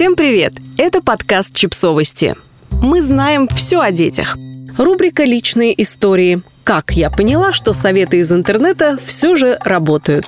Всем привет! Это подкаст «Чипсовости». Мы знаем все о детях. Рубрика «Личные истории». Как я поняла, что советы из интернета все же работают.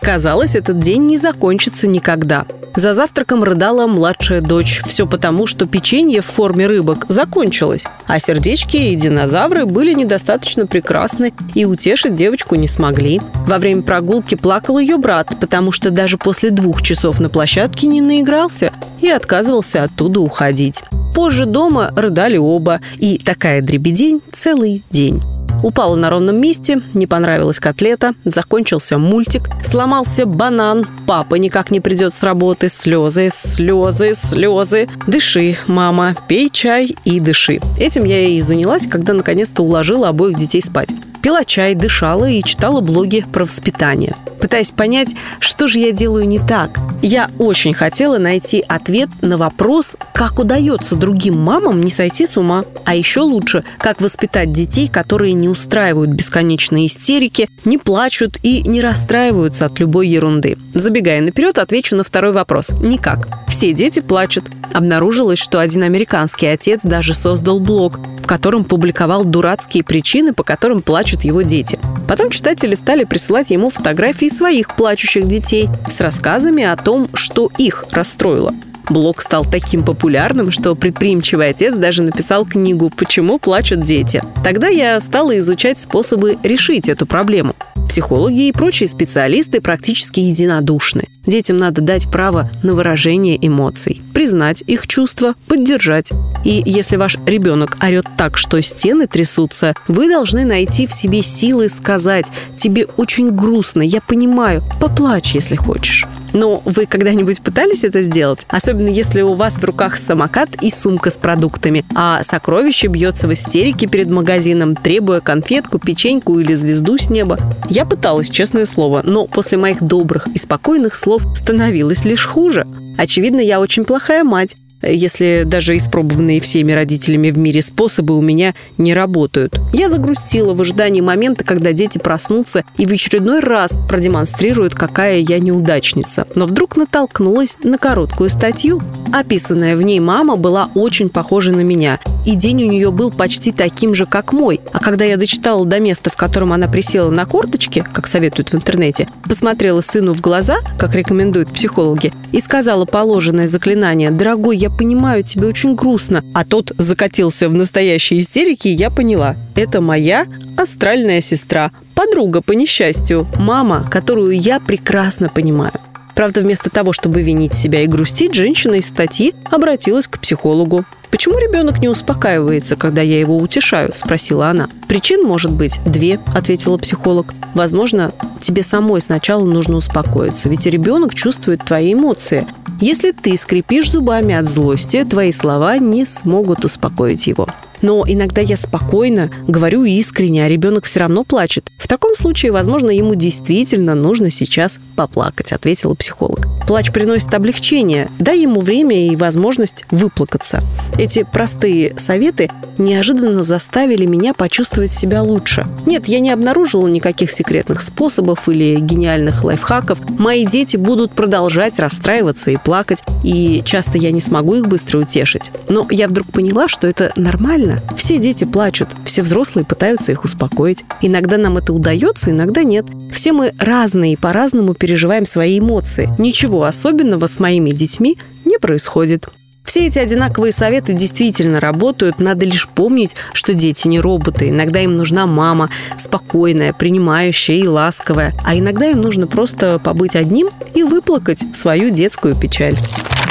Казалось, этот день не закончится никогда. За завтраком рыдала младшая дочь. Все потому, что печенье в форме рыбок закончилось, а сердечки и динозавры были недостаточно прекрасны и утешить девочку не смогли. Во время прогулки плакал ее брат, потому что даже после двух часов на площадке не наигрался и отказывался оттуда уходить. Позже дома рыдали оба, и такая дребедень целый день. Упала на ровном месте, не понравилась котлета, закончился мультик, сломался банан, папа никак не придет с работы, слезы, слезы, слезы. Дыши, мама, пей чай и дыши. Этим я и занялась, когда наконец-то уложила обоих детей спать. Пила чай, дышала и читала блоги про воспитание. Пытаясь понять, что же я делаю не так. Я очень хотела найти ответ на вопрос, как удается другим мамам не сойти с ума. А еще лучше, как воспитать детей, которые не устраивают бесконечные истерики, не плачут и не расстраиваются от любой ерунды. Забегая наперед, отвечу на второй вопрос. Никак. Все дети плачут. Обнаружилось, что один американский отец даже создал блог, в котором публиковал дурацкие причины, по которым плачут его дети. Потом читатели стали присылать ему фотографии своих плачущих детей с рассказами о том, что их расстроило. Блог стал таким популярным, что предприимчивый отец даже написал книгу «Почему плачут дети». Тогда я стала изучать способы решить эту проблему. Психологи и прочие специалисты практически единодушны. Детям надо дать право на выражение эмоций, признать их чувства, поддержать. И если ваш ребенок орет так, что стены трясутся, вы должны найти в себе силы сказать «Тебе очень грустно, я понимаю, поплачь, если хочешь». Но вы когда-нибудь пытались это сделать? Особенно если у вас в руках самокат и сумка с продуктами, а сокровище бьется в истерике перед магазином, требуя конфетку, печеньку или звезду с неба. Я пыталась, честное слово, но после моих добрых и спокойных слов становилось лишь хуже. Очевидно, я очень плохая мать, если даже испробованные всеми родителями в мире способы у меня не работают. Я загрустила в ожидании момента, когда дети проснутся и в очередной раз продемонстрируют, какая я неудачница. Но вдруг натолкнулась на короткую статью. Описанная в ней мама была очень похожа на меня, и день у нее был почти таким же, как мой. А когда я дочитала до места, в котором она присела на корточки, как советуют в интернете, посмотрела сыну в глаза, как рекомендуют психологи, и сказала положенное заклинание «Дорогой, я понимаю, тебе очень грустно». А тот закатился в настоящей истерике, и я поняла. Это моя астральная сестра, подруга по несчастью, мама, которую я прекрасно понимаю. Правда, вместо того, чтобы винить себя и грустить, женщина из статьи обратилась к психологу. «Почему ребенок не успокаивается, когда я его утешаю?» – спросила она. «Причин может быть две», – ответила психолог. «Возможно, тебе самой сначала нужно успокоиться, ведь ребенок чувствует твои эмоции. Если ты скрипишь зубами от злости, твои слова не смогут успокоить его. Но иногда я спокойно говорю искренне, а ребенок все равно плачет. В таком случае, возможно, ему действительно нужно сейчас поплакать, ответила психолог. Плач приносит облегчение, дай ему время и возможность выплакаться. Эти простые советы неожиданно заставили меня почувствовать себя лучше. Нет, я не обнаружила никаких секретных способов или гениальных лайфхаков. Мои дети будут продолжать расстраиваться и плакать, и часто я не смогу их быстро утешить. Но я вдруг поняла, что это нормально. Все дети плачут, все взрослые пытаются их успокоить. Иногда нам это удается, иногда нет. Все мы разные и по-разному переживаем свои эмоции. Ничего особенного с моими детьми не происходит. Все эти одинаковые советы действительно работают. Надо лишь помнить, что дети не роботы. Иногда им нужна мама, спокойная, принимающая и ласковая. А иногда им нужно просто побыть одним и выплакать свою детскую печаль.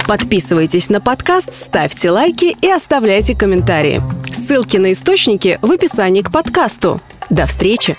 Подписывайтесь на подкаст, ставьте лайки и оставляйте комментарии. Ссылки на источники в описании к подкасту. До встречи!